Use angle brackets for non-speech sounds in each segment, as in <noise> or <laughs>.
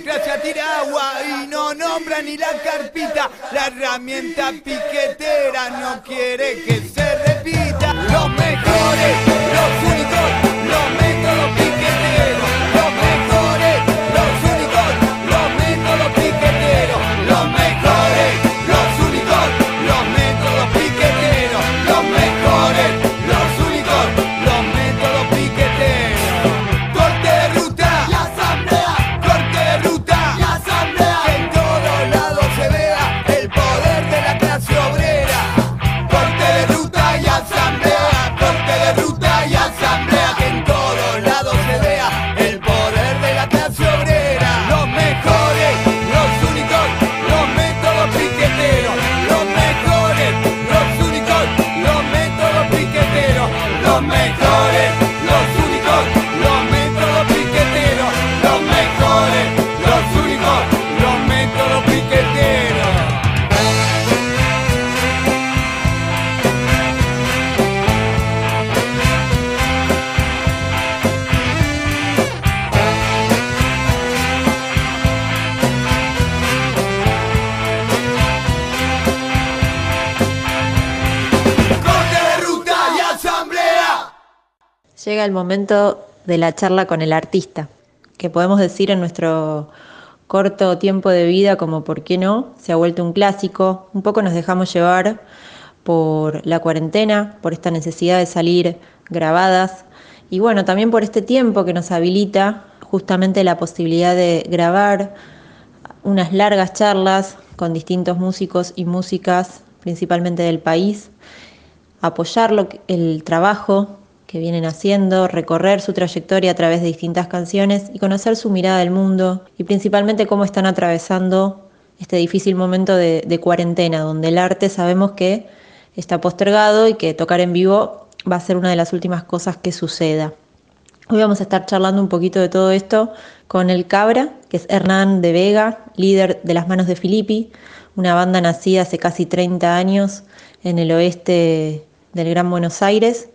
burocracia tira agua y no nombra ni la carpita. La herramienta piquetera no quiere que se repita. Los mejores, los únicos, El momento de la charla con el artista, que podemos decir en nuestro corto tiempo de vida como por qué no, se ha vuelto un clásico, un poco nos dejamos llevar por la cuarentena, por esta necesidad de salir grabadas y bueno, también por este tiempo que nos habilita justamente la posibilidad de grabar unas largas charlas con distintos músicos y músicas, principalmente del país, apoyar el trabajo que vienen haciendo, recorrer su trayectoria a través de distintas canciones y conocer su mirada del mundo y principalmente cómo están atravesando este difícil momento de, de cuarentena, donde el arte sabemos que está postergado y que tocar en vivo va a ser una de las últimas cosas que suceda. Hoy vamos a estar charlando un poquito de todo esto con el Cabra, que es Hernán de Vega, líder de Las Manos de Filippi, una banda nacida hace casi 30 años en el oeste del Gran Buenos Aires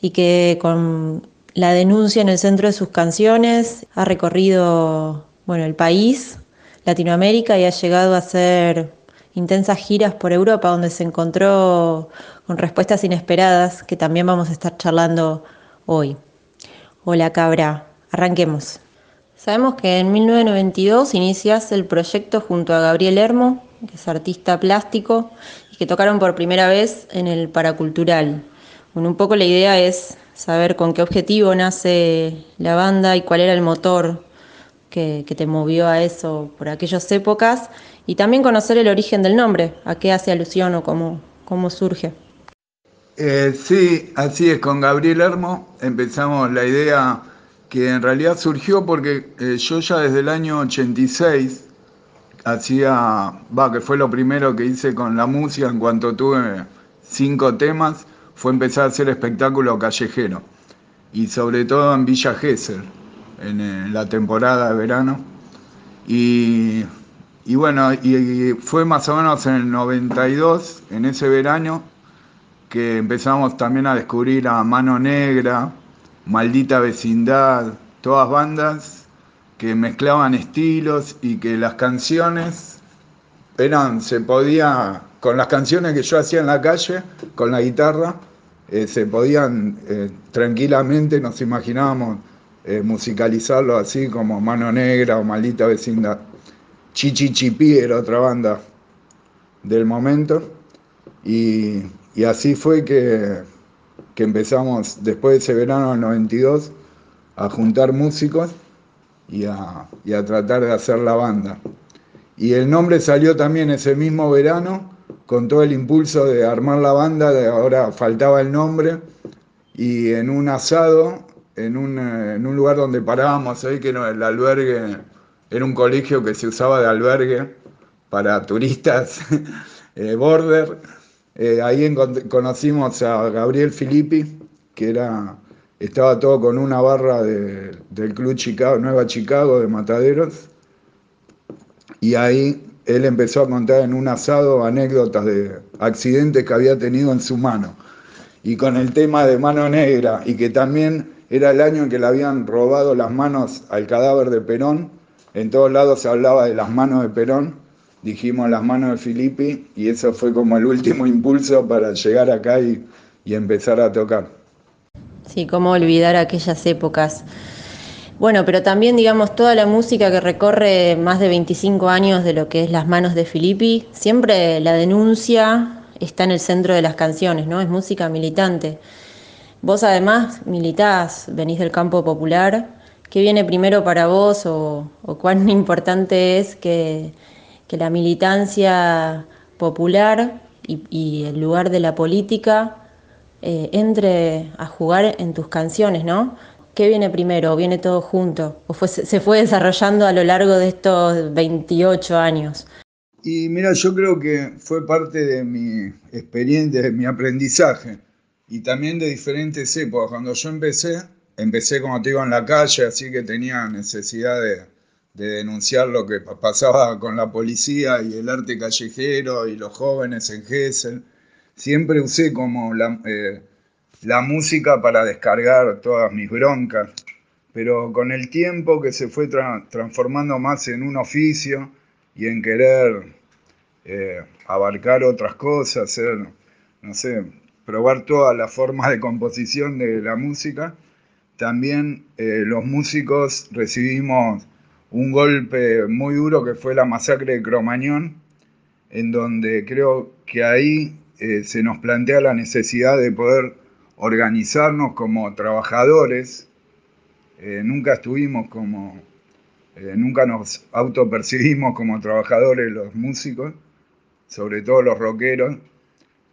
y que con la denuncia en el centro de sus canciones ha recorrido bueno, el país, Latinoamérica y ha llegado a hacer intensas giras por Europa donde se encontró con respuestas inesperadas que también vamos a estar charlando hoy. Hola Cabra, arranquemos. Sabemos que en 1992 inicias el proyecto junto a Gabriel Hermo, que es artista plástico, y que tocaron por primera vez en el Paracultural. Bueno, un poco la idea es saber con qué objetivo nace la banda y cuál era el motor que, te movió a eso por aquellas épocas, y también conocer el origen del nombre, a qué hace alusión o cómo, cómo surge. Eh, sí, así es, con Gabriel Hermo empezamos la idea que en realidad surgió porque eh, yo ya desde el año 86 hacía, va, que fue lo primero que hice con la música en cuanto tuve cinco temas, fue empezar a hacer espectáculo callejero y sobre todo en Villa Gesell, en, la temporada de verano. Y, bueno, y fue más o menos en el 92, en ese verano, que empezamos también a descubrir a Mano Negra, Maldita Vecindad, todas bandas que mezclaban estilos y que las canciones eran, se podía, con las canciones que yo hacía en la calle, con la guitarra, eh, se podían eh, tranquilamente, nos imaginábamos eh, musicalizarlo así como Mano Negra o Maldita Vecindad. Chichi Chipí era otra banda del momento y, y así fue que, que empezamos después de ese verano del 92 a juntar músicos y a, y a tratar de hacer la banda. Y el nombre salió también ese mismo verano con todo el impulso de armar la banda, ahora faltaba el nombre, y en un asado, en un, eh, en lugar donde parábamos ahí, que era el albergue, era un colegio que se usaba de albergue para turistas, <laughs> eh, border, eh, ahí conocimos a Gabriel Filippi, que era, estaba todo con una barra de- del Club Chicago, Nueva Chicago de Mataderos, y ahí él empezó a contar en un asado anécdotas de accidentes que había tenido en su mano. y con el tema de Mano Negra, y que también era el año en que le habían robado las manos al cadáver de Perón, en todos lados se hablaba de las manos de Perón, dijimos las manos de Filippi, y eso fue como el último impulso para llegar acá y, y empezar a tocar. Sí, cómo olvidar aquellas épocas. Bueno, pero también, digamos, toda la música que recorre más de 25 años de lo que es las manos de Filippi, siempre la denuncia está en el centro de las canciones, ¿no? Es música militante. Vos además militás, venís del campo popular. ¿Qué viene primero para vos o, cuán <laughs> importante es que, la militancia popular y, el lugar de la política eh, entre a jugar en tus canciones, ¿no? ¿Qué viene primero? ¿O viene todo junto? ¿O se fue desarrollando a lo largo de estos 28 años? Y mira, yo creo que fue parte de mi experiencia, de mi aprendizaje y también de diferentes épocas. Cuando yo empecé, empecé como te digo en la calle, así que tenía necesidad de, denunciar lo que pasaba con la policía y el arte callejero y los jóvenes en Gessel. Siempre usé como la, eh, la música para descargar todas mis broncas, pero con el tiempo que se fue transformando más en un oficio, y en querer eh, abarcar otras cosas, no sé, probar todas las formas de composición de la música, también eh, los músicos recibimos un golpe muy duro que fue la masacre de Cromañón, en donde creo que ahí eh, se nos plantea la necesidad de poder organizarnos como trabajadores. nunca estuvimos como eh, nunca nos autopercibimos como trabajadores los músicos, sobre todo los rockeros,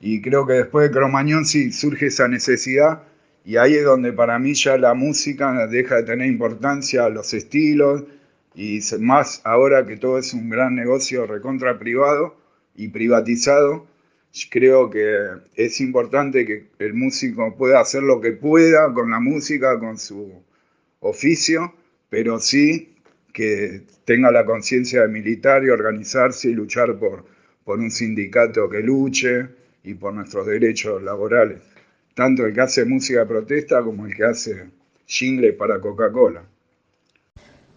y creo que después de Cromañón sí surge esa necesidad y ahí es donde para mí ya la música deja de tener importancia los estilos y más ahora que todo es un gran negocio recontra privado y privatizado, creo que es importante que el músico pueda hacer lo que pueda con la música, con su oficio, pero sí que tenga la conciencia de militar y organizarse y luchar por, por un sindicato que luche y por nuestros derechos laborales, tanto el que hace música de protesta como el que hace jingle para Coca-Cola.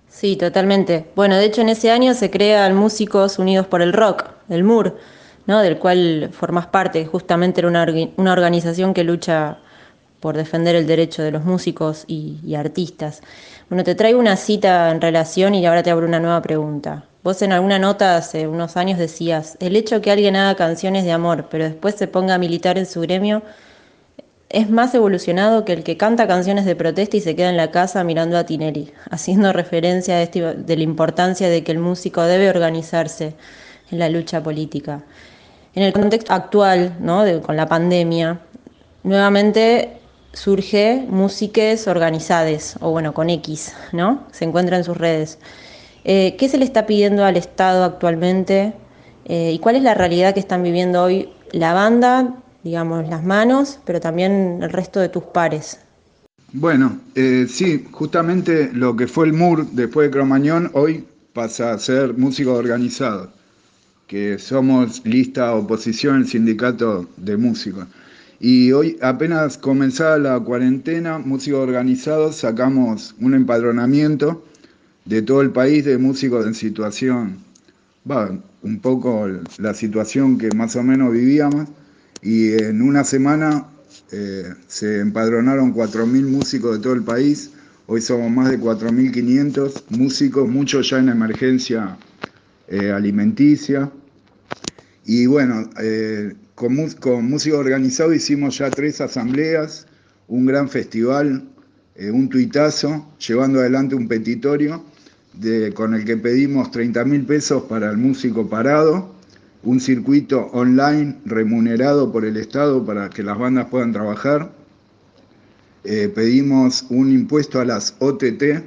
Sí, totalmente. Bueno, de hecho en ese año se crea el Músicos Unidos por el Rock, el MUR, ¿no? del cual formas parte. Justamente era una, organización que lucha por defender el derecho de los músicos y, artistas. Bueno, te traigo una cita en relación y ahora te abro una nueva pregunta. Vos en alguna nota hace unos años decías, el hecho que alguien haga canciones de amor, pero después se ponga a militar en su gremio, es más evolucionado que el que canta canciones de protesta y se queda en la casa mirando a Tinelli, <laughs> haciendo referencia a este, de la importancia de que el músico debe organizarse en la lucha política. En el contexto actual, ¿no? con la pandemia, nuevamente surge Músiques Organizades, o bueno, con X, ¿no? Se encuentra en sus redes. Eh, ¿Qué se le está pidiendo al Estado actualmente eh, y cuál es la realidad que están viviendo hoy la banda, digamos, las manos, pero también el resto de tus pares? Bueno, eh, sí, justamente lo que fue el MUR después de Cromañón, hoy pasa a ser músicos organizados, que somos lista oposición el sindicato de músicos. Y hoy, apenas comenzada la cuarentena, músicos organizados, sacamos un empadronamiento de todo el país de músicos en situación, va, un poco la situación que más o menos vivíamos, y en una semana eh, se empadronaron 4.000 músicos de todo el país, hoy somos más de 4.500 músicos, muchos ya en emergencia eh, alimenticia, y bueno, eh, con, Música Organizado hicimos ya tres asambleas, un gran festival, eh, un tuitazo, llevando adelante un petitorio con el que pedimos 30 mil pesos para el músico parado, un circuito online remunerado por el Estado para que las bandas puedan trabajar. Eh, pedimos un impuesto a las OTT,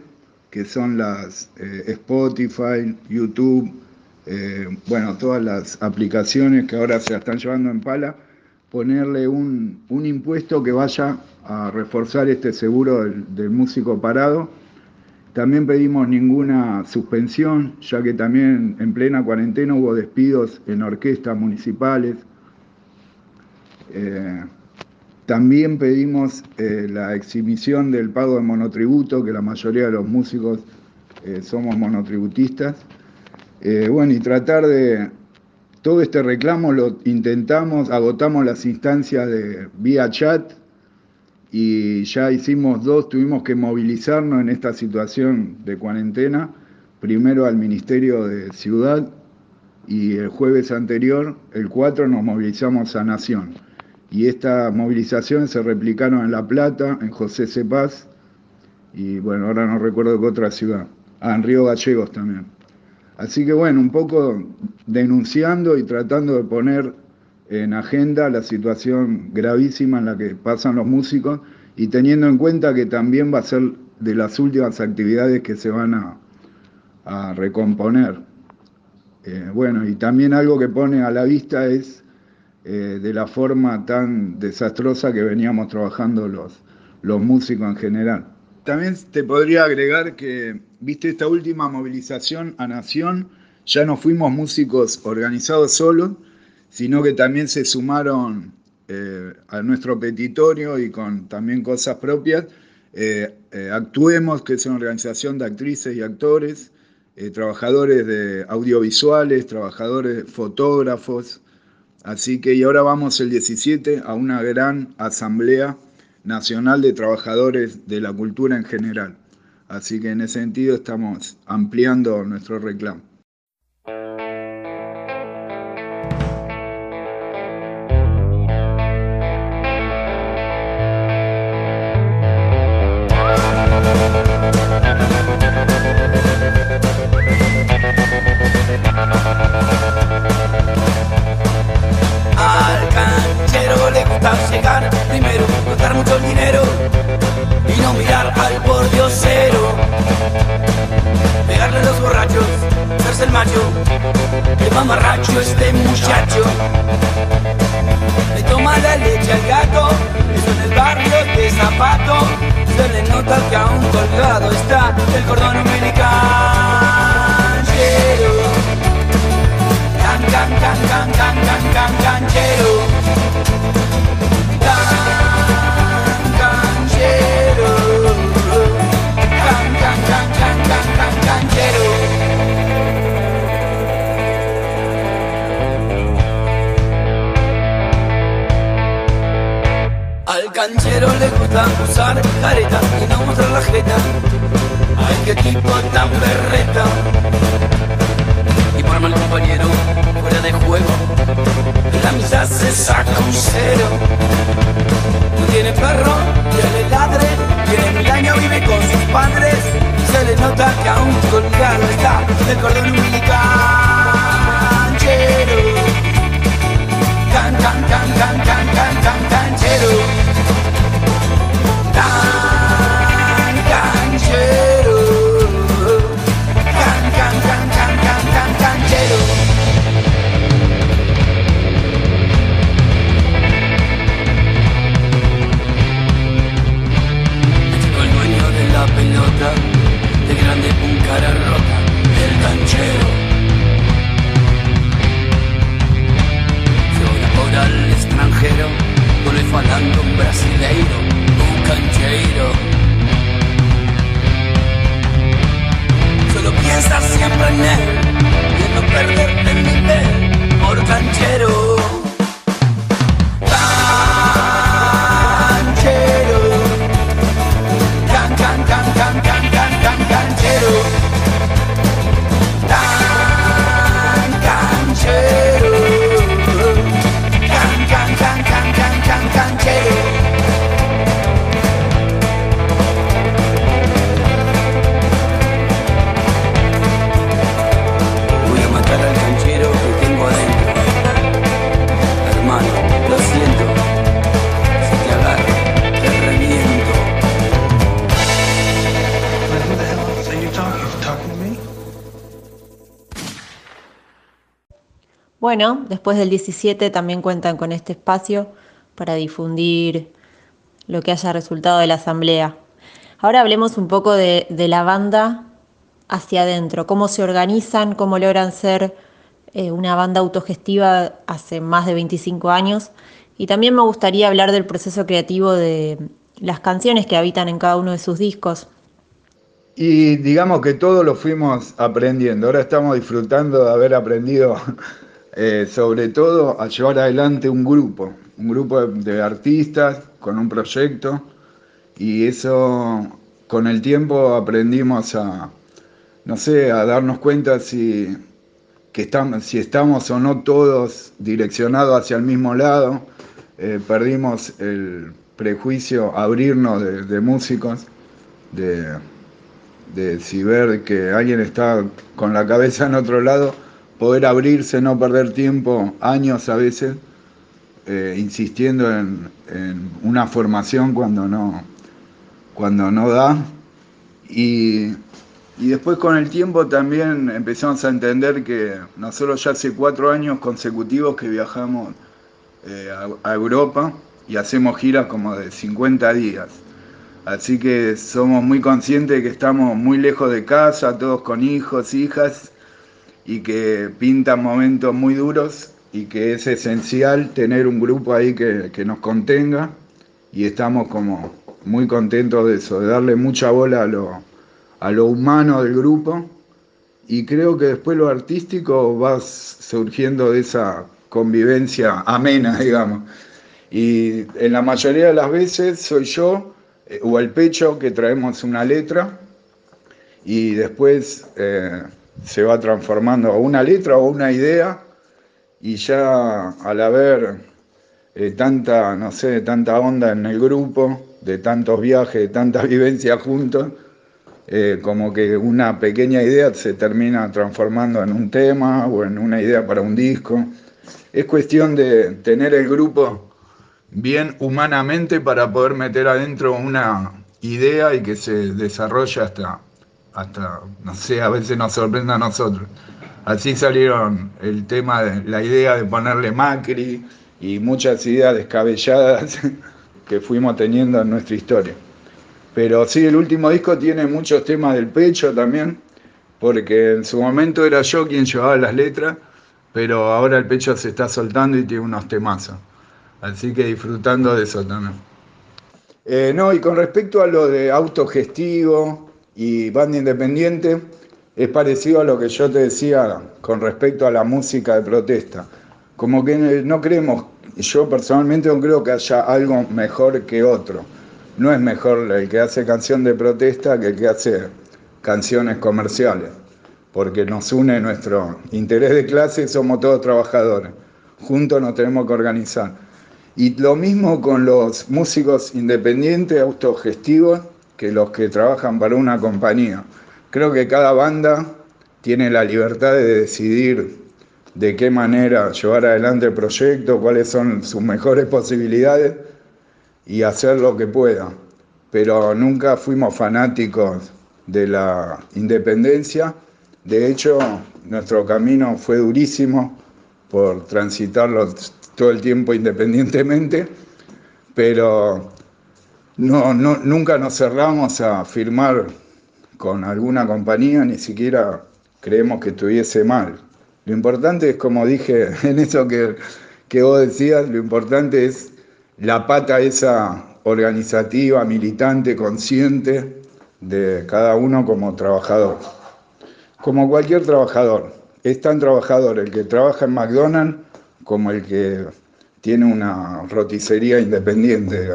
que son las Spotify, YouTube, eh, bueno, todas las aplicaciones que ahora se están llevando en pala, ponerle un, impuesto que vaya a reforzar este seguro del, músico parado. También pedimos ninguna suspensión, ya que también en plena cuarentena hubo despidos en orquestas municipales. Eh, También pedimos eh, la exhibición del pago de monotributo, que la mayoría de los músicos somos monotributistas. Eh, bueno, y tratar de... Todo este reclamo lo intentamos, agotamos las instancias de vía chat y ya hicimos dos, tuvimos que movilizarnos en esta situación de cuarentena, primero al Ministerio de Ciudad y el jueves anterior, el 4, nos movilizamos a Nación. Y estas movilizaciones se replicaron en La Plata, en José Cepaz y bueno, ahora no recuerdo qué otra ciudad, ah, en Río Gallegos también. Así que bueno, un poco denunciando y tratando de poner en agenda la situación gravísima en la que pasan los músicos y teniendo en cuenta que también va a ser de las últimas actividades que se van a, recomponer. Eh, bueno, y también algo que pone a la vista es eh, de la forma tan desastrosa que veníamos trabajando los músicos en general. También te podría agregar que, viste, esta última movilización a Nación, ya no fuimos músicos organizados solos, sino que también se sumaron eh, a nuestro petitorio y con también cosas propias. Eh, actuemos, que es una organización de actrices y actores, trabajadores de audiovisuales, trabajadores fotógrafos, Así que y ahora vamos el 17 a una gran asamblea nacional de trabajadores de la cultura en general. Así que en ese sentido estamos ampliando nuestro reclamo. dar y no mostrar la jeta. Ay, qué tipo tan berreta. Y por mal compañero, fuera de juego, la mitad se saca un cero. No tiene perro, tiene ladre, tiene mil años, vive con sus padres. Se le nota que aún colgado está el cordón umbilical. Canchero. Can, can, can, can, can. falando um brasileiro, un canjeiro. Solo piensa siempre en él, y no perderte ni ver por canchero. Bueno, después del 17 también cuentan con este espacio para difundir lo que haya resultado de la asamblea. Ahora hablemos un poco de, la banda hacia adentro, cómo se organizan, cómo logran ser eh, una banda autogestiva hace más de 25 años Y también me gustaría hablar del proceso creativo de las canciones que habitan en cada uno de sus discos. Y digamos que todo lo fuimos aprendiendo. Ahora estamos disfrutando de haber aprendido, eh, sobre todo, a llevar adelante un grupo, un grupo de artistas con un proyecto. Y eso, con el tiempo, aprendimos a, no sé, a darnos cuenta si, que estamos, si estamos o no todos direccionados hacia el mismo lado. Eh, perdimos el prejuicio, abrirnos de, músicos, de, de, si ver que alguien está con la cabeza en otro lado, poder abrirse, no perder tiempo, años a veces, eh, insistiendo en, una formación cuando no, cuando no da. Y y después con el tiempo también empezamos a entender que nosotros ya hace cuatro años consecutivos que viajamos eh, a, Europa y hacemos giras como de 50 días. Así que somos muy conscientes de que estamos muy lejos de casa, todos con hijos, hijas, y que pintan momentos muy duros y que es esencial tener un grupo ahí que, que nos contenga y estamos como muy contentos de eso, de darle mucha bola a lo a lo humano del grupo y creo que después lo artístico va surgiendo de esa convivencia amena, <laughs> digamos. Y en la mayoría de las veces soy yo eh, o el pecho que traemos una letra y después eh, se va transformando a una letra o una idea y ya al haber eh, tanta, no sé, tanta onda en el grupo, de tantos viajes, de tantas <laughs> vivencias juntos, eh, como que una pequeña idea se termina transformando en un tema o en una idea para un disco. Es cuestión de tener el grupo bien humanamente para poder meter adentro una idea y que se desarrolle hasta, hasta, no sé, a veces nos sorprenda a nosotros. Así salieron el tema de la idea de ponerle Macri y muchas ideas descabelladas <laughs> que fuimos teniendo en nuestra historia. Pero sí, el último disco tiene muchos temas del pecho también, porque en su momento era yo quien llevaba las letras, pero ahora el pecho se está soltando y tiene unos temazos. Así que disfrutando de eso también. Eh, no, y con respecto a lo de autogestivo y banda independiente, es parecido a lo que yo te decía con respecto a la música de protesta. Como que no creemos, yo personalmente no creo que haya algo mejor que otro no es mejor el que hace canción de protesta que el que hace canciones comerciales, porque nos une nuestro interés de clase, somos todos trabajadores, juntos nos tenemos que organizar. Y lo mismo con los músicos independientes, autogestivos, que los que trabajan para una compañía. Creo que cada banda tiene la libertad de decidir de qué manera llevar adelante el proyecto, cuáles son sus mejores posibilidades y hacer lo que pueda. Pero nunca fuimos fanáticos de la independencia. De hecho, nuestro camino fue durísimo por transitarlo todo el tiempo independientemente, pero no, no, nunca nos cerramos a firmar con alguna compañía, ni siquiera creemos que estuviese mal. Lo importante es, como dije <laughs> en eso que, que vos decías, lo importante es la pata esa organizativa, militante, consciente de cada uno como trabajador. Como cualquier trabajador. Es tan trabajador el que trabaja en McDonald's como el que tiene una roticería independiente.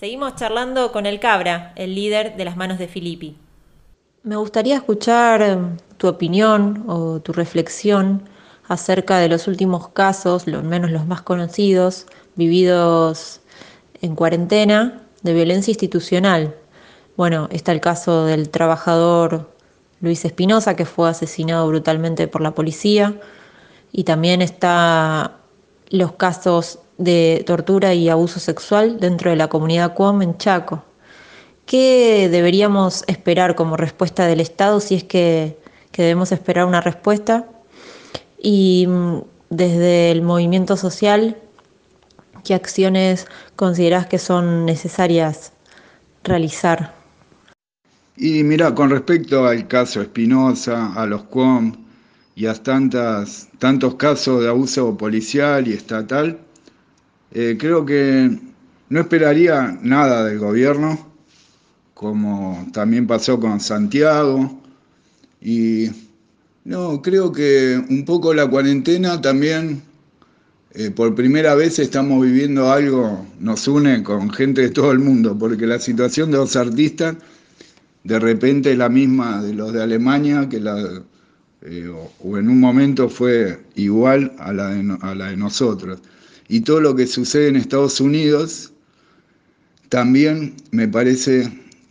Seguimos charlando con el Cabra, el líder de las manos de Filippi. Me gustaría escuchar tu opinión o tu reflexión acerca de los últimos casos, lo menos los más conocidos, vividos en cuarentena de violencia institucional. Bueno, está el caso del trabajador Luis Espinosa, que fue asesinado brutalmente por la policía, y también está los casos de tortura y abuso sexual dentro de la comunidad CUOM en Chaco. ¿Qué deberíamos esperar como respuesta del Estado si es que, debemos esperar una respuesta? Y mm, desde el movimiento social, ¿Qué acciones consideras que son necesarias realizar? Y mira, con respecto al caso Espinosa, a los CUOM y a tantas, tantos casos de abuso policial y estatal, Eh, creo que no esperaría nada del gobierno, como también pasó con Santiago. Y no, creo que un poco la cuarentena también, eh, por primera vez estamos viviendo algo, nos une con gente de todo el mundo, porque la situación de los artistas de repente es la misma de los de Alemania, que la, eh, o, en un momento fue igual a la, a la de nosotros. Y todo lo que sucede en Estados Unidos también me parece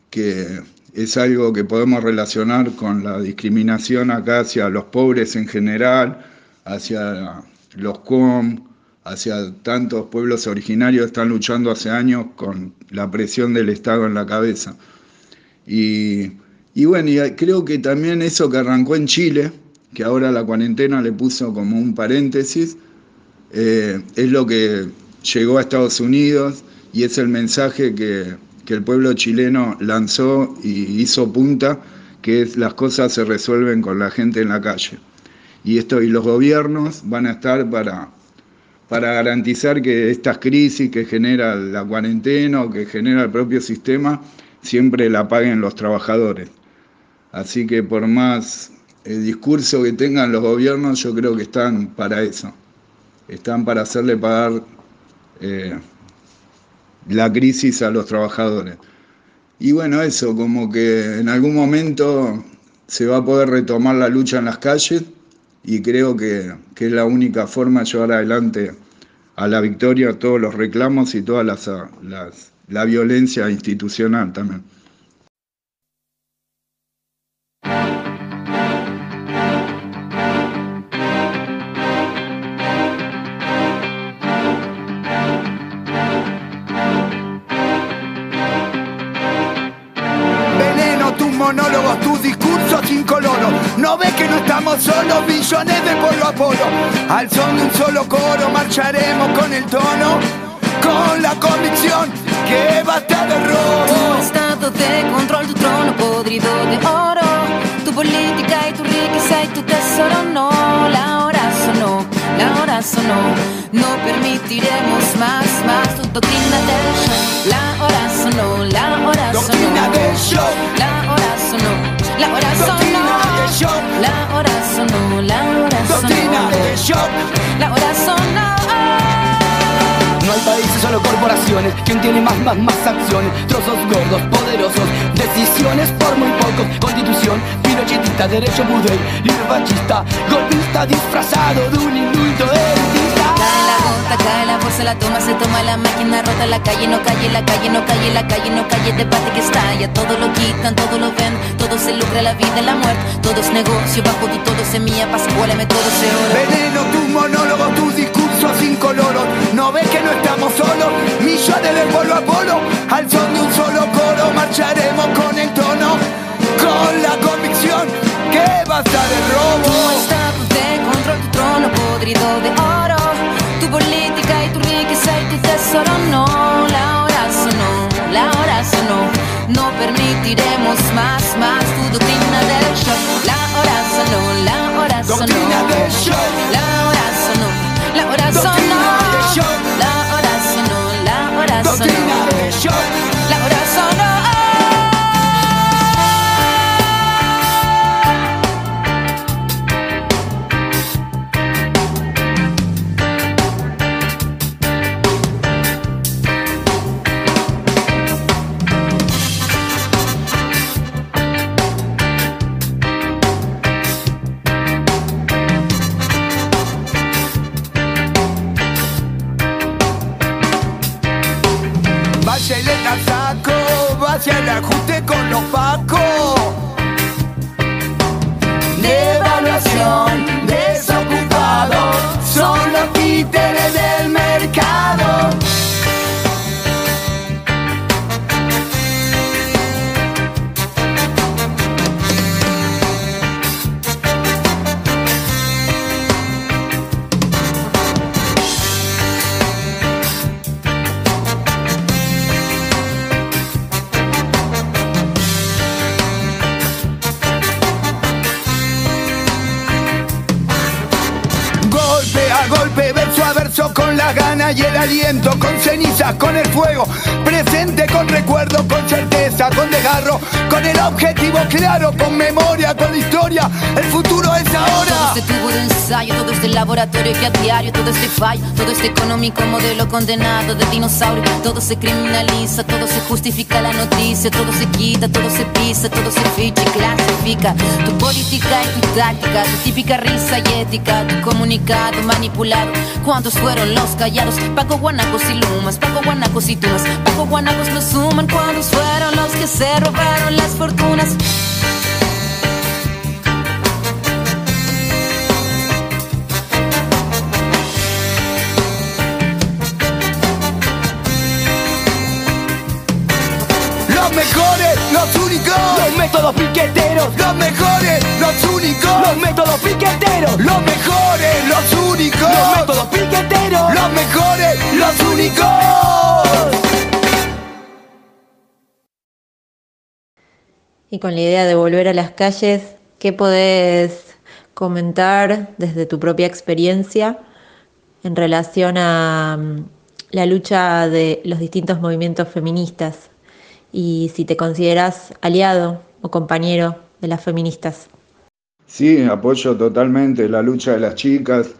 que es algo que podemos relacionar con la discriminación acá hacia los pobres en general, hacia los COM, hacia tantos pueblos originarios que están luchando hace años con la presión del Estado en la cabeza. Y, bueno, creo que también eso que arrancó en Chile, que ahora la cuarentena le puso como un paréntesis, eh, es lo que llegó a Estados Unidos y es el mensaje que, el pueblo chileno lanzó y hizo punta, que es las cosas se resuelven con la gente en la calle. Y esto y los gobiernos van a estar para, para garantizar que estas crisis que genera la cuarentena o que genera el propio sistema siempre la paguen los trabajadores. Así que por más el eh, discurso que tengan los gobiernos, yo creo que están para eso. Están para hacerle pagar eh, la crisis a los trabajadores. Y bueno, eso, como que en algún momento se va a poder retomar la lucha en las calles y creo que, es la única forma de llevar adelante a la victoria todos los reclamos y toda las, la violencia institucional también. Estamos solos, millones de polo a polo. Al son de un solo coro marcharemos con el tono, con la convicción que basta de robo. Tu estado de control, tu trono podrido de oro. Tu política y tu riqueza y tu tesoro, no. La hora sonó, la hora sonó. No permitiremos más, más tu doctrina del show. La hora sonó, la hora sonó. Doctrina del show. La Show. La hora. Países, solo corporaciones. ¿Quién tiene más, más, más acciones? Trozos gordos, poderosos, decisiones por muy pocos. Constitución, pinochetista, derecho budey, libre fascista, golpista disfrazado de un indulto elitista. Cae la gota, cae la bolsa, la toma, se toma la máquina, rota la calle, no calle, la calle, no calle, la calle, no calle, debate que estalla, todo lo quitan, todo lo ven, todo se lucra, la vida y la muerte, todo es negocio, bajo tu todo semilla, pasa, me todo se oro. Veneno, tus monólogos, tus discursos incoloros, no ves que no estamos solos, millones de polo a polo, al son de un solo coro, marcharemos con el tono, con la convicción que basta de robo. Tu estatus de control, tu trono podrido de oro, tu política y tu riqueza y tu tesoro, no, la hora sonó, la hora sonó, no permitiremos más, más tu doctrina cagar. Y el aliento, con cenizas, con el fuego, presente con recuerdo, con certeza, con desgarro, con el objetivo claro, con memoria, con historia, el futuro es ahora. Todo este tubo de ensayo, todo este laboratorio que a diario, todo este fallo, todo este económico modelo condenado de dinosaurio, todo se criminaliza, todo se justifica la noticia, todo se quita, todo se pisa, todo se ficha y clasifica. Tu política y tu táctica, tu típica risa y ética, tu comunicado manipulado. ¿Cuántos fueron los callados? Paco Guanacos y Lumas, Paco Guanacos y Tumas, Paco Guanacos lo suman. ¿Cuántos fueron los que se robaron las fortunas? Los mejores, los únicos, Los métodos piqueteros, los mejores, los únicos, los métodos piqueteros, los mejores, los únicos, los métodos piqueteros. los mejores, los únicos. Y con la idea de volver a las calles, ¿qué podés comentar desde tu propia experiencia en relación a mm, la lucha de los distintos movimientos feministas? Y si te consideras aliado o compañero de las feministas. Sí, apoyo totalmente la lucha de las chicas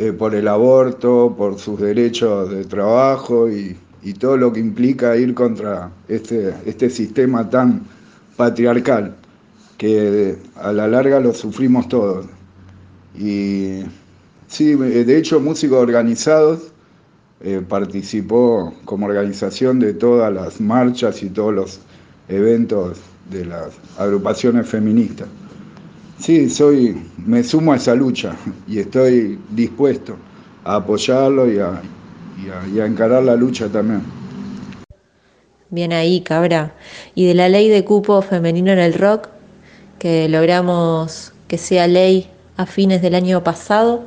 eh, por el aborto, por sus derechos de trabajo y, todo lo que implica ir contra este, este sistema tan patriarcal que a la larga lo sufrimos todos. Y sí, de hecho, Músicos Organizados eh, participó como organización de todas las marchas y todos los eventos de las agrupaciones feministas. Sí, soy, me sumo a esa lucha y estoy dispuesto a apoyarlo y a, y a- encarar la lucha también. Bien ahí, cabra. Y de la ley de cupo femenino en el rock, que logramos que sea ley a fines del año pasado,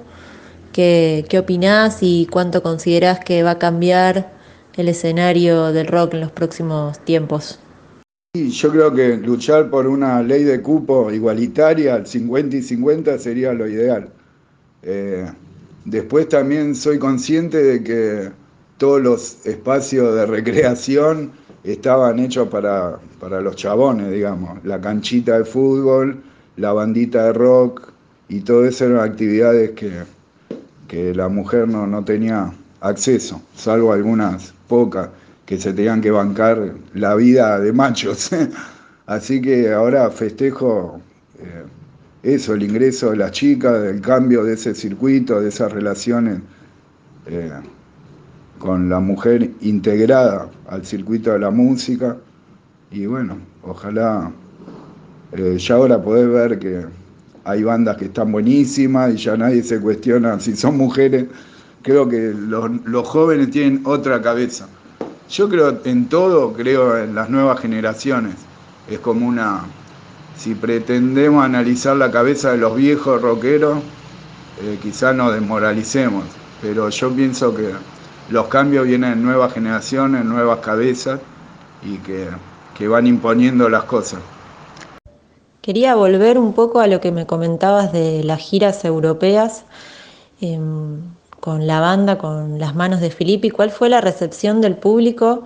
¿qué, qué opinás y cuánto considerás que va a cambiar el escenario del rock en los próximos tiempos? Y yo creo que luchar por una ley de cupo igualitaria, al 50 y 50, sería lo ideal. Eh, después también soy consciente de que todos los espacios de recreación estaban hechos para, para los chabones, digamos. La canchita de fútbol, la bandita de rock y todo eso eran actividades que, que la mujer no, no tenía acceso, salvo algunas pocas que se tenían que bancar la vida de machos. <laughs> Así que ahora festejo eh, eso, el ingreso de las chicas, el cambio de ese circuito, de esas relaciones eh, con la mujer integrada al circuito de la música. Y bueno, ojalá eh, ya ahora podés ver que hay bandas que están buenísimas y ya nadie se cuestiona si son mujeres. Creo que los, los jóvenes tienen otra cabeza. Yo creo en todo, creo en las nuevas generaciones. Es como una. Si pretendemos analizar la cabeza de los viejos rockeros, eh, quizás nos desmoralicemos. Pero yo pienso que los cambios vienen en nuevas generaciones, en nuevas cabezas y que, que van imponiendo las cosas. Quería volver un poco a lo que me comentabas de las giras europeas em, con la banda, con las manos de Filippi. ¿Cuál fue la recepción del público,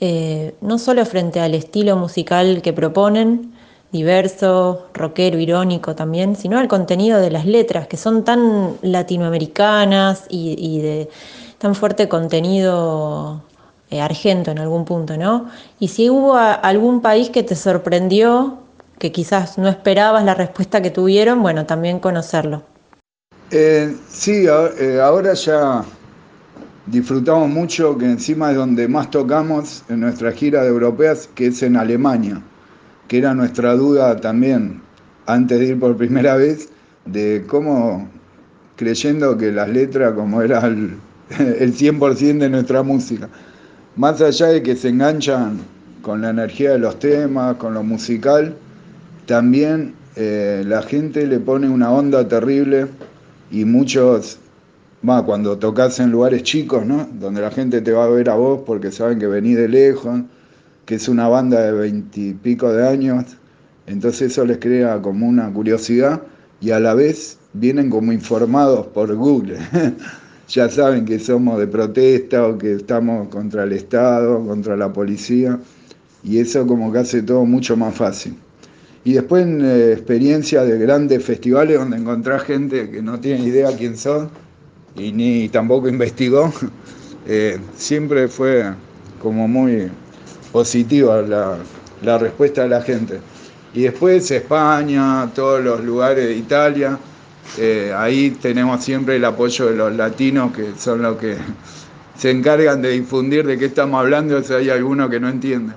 eh, no solo frente al estilo musical que proponen, diverso, rockero, irónico también, sino al contenido de las letras, que son tan latinoamericanas y, de tan fuerte contenido eh, argento en algún punto, ¿no? Y si hubo algún país que te sorprendió, que quizás no esperabas la respuesta que tuvieron, bueno, también conocerlo. Eh, sí, eh, ahora ya disfrutamos mucho, que encima es donde más tocamos en nuestra gira de europeas, que es en Alemania, que era nuestra duda también, antes de ir por primera vez, de cómo, creyendo que las letras, como era el, <laughs> el 100% de nuestra música, más allá de que se enganchan con la energía de los temas, con lo musical, también eh, la gente le pone una onda terrible y muchos, va, cuando tocas en lugares chicos, ¿no? Donde la gente te va a ver a vos porque saben que venís de lejos, que es una banda de veintipico de años, entonces eso les crea como una curiosidad y a la vez vienen como informados por Google. <laughs> ya saben que somos de protesta o que estamos contra el Estado, contra la policía, y eso como que hace todo mucho más fácil. Y después en eh, experiencia de grandes festivales donde encontrás gente que no tiene idea quién son y ni tampoco investigó, <laughs> eh, siempre fue como muy positiva la, la respuesta de la gente. Y después España, todos los lugares de Italia, eh, ahí tenemos siempre el apoyo de los latinos, que son los que <laughs> se encargan de difundir de qué estamos hablando, si hay alguno que no entiende.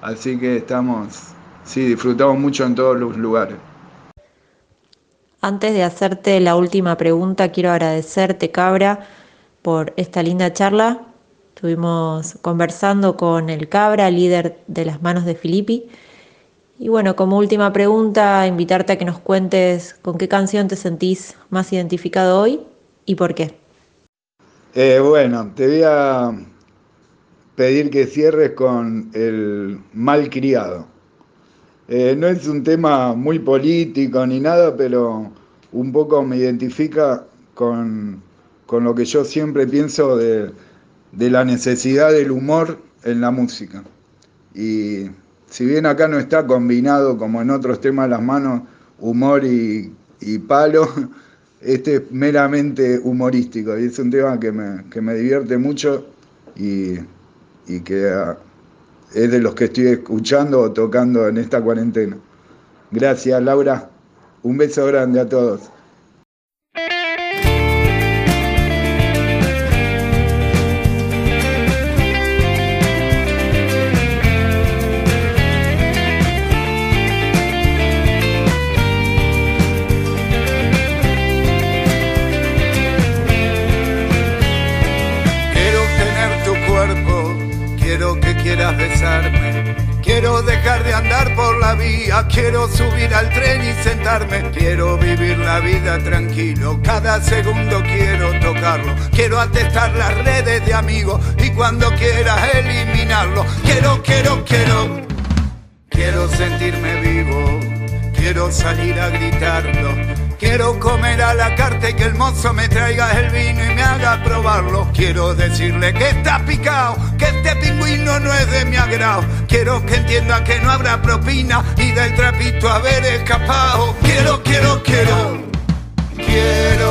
Así que estamos, sí, disfrutamos mucho en todos los lugares. Antes de hacerte la última pregunta, quiero agradecerte, Cabra, por esta linda charla. Estuvimos conversando con el Cabra, líder de las manos de Filippi. Y bueno, como última pregunta, invitarte a que nos cuentes con qué canción te sentís más identificado hoy y por qué. Eh, bueno, te voy a pedir que cierres con el mal criado. Eh, no es un tema muy político ni nada, pero un poco me identifica con, con lo que yo siempre pienso de, de la necesidad del humor en la música. Y si bien acá no está combinado como en otros temas las manos, humor y, palo, <laughs> este es meramente humorístico y es un tema que me, divierte mucho y, y que es de los que estoy escuchando o tocando en esta cuarentena. Gracias Laura, un beso grande a todos. Quiero subir al tren y sentarme. Quiero vivir la vida tranquilo, cada segundo quiero tocarlo. Quiero atestar las redes de amigos y cuando quieras eliminarlo. Quiero, quiero, quiero, quiero sentirme vivo, quiero salir a gritarlo. Quiero comer a la carta y que el mozo me traiga el vino y me haga probarlo. Quiero decirle que está picado, que este pingüino no es de mi agrado. Quiero que entienda que no habrá propina y del trapito haber escapado. Quiero, quiero, quiero, quiero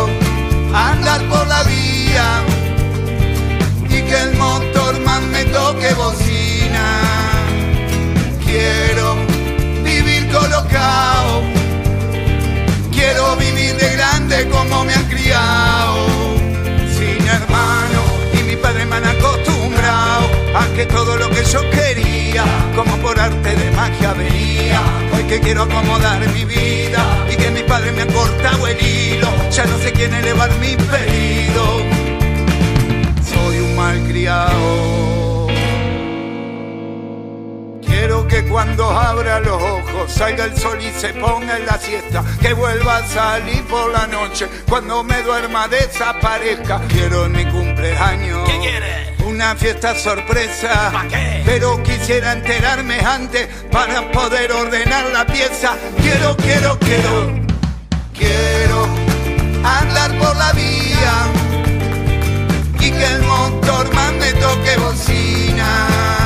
todo lo que yo quería, como por arte de magia venía. Hoy que quiero acomodar mi vida y que mi padre me ha cortado el hilo, ya no sé quién elevar mi pedido. Soy un malcriado. Quiero que cuando abra los ojos salga el sol y se ponga en la siesta. Que vuelva a salir por la noche. Cuando me duerma desaparezca. Quiero en mi cumpleaños. ¿Qué quiere? Una fiesta sorpresa. Pero quisiera enterarme antes para poder ordenar la pieza. Quiero, quiero, quiero. Quiero andar por la vía. Y que el motor más me toque bocina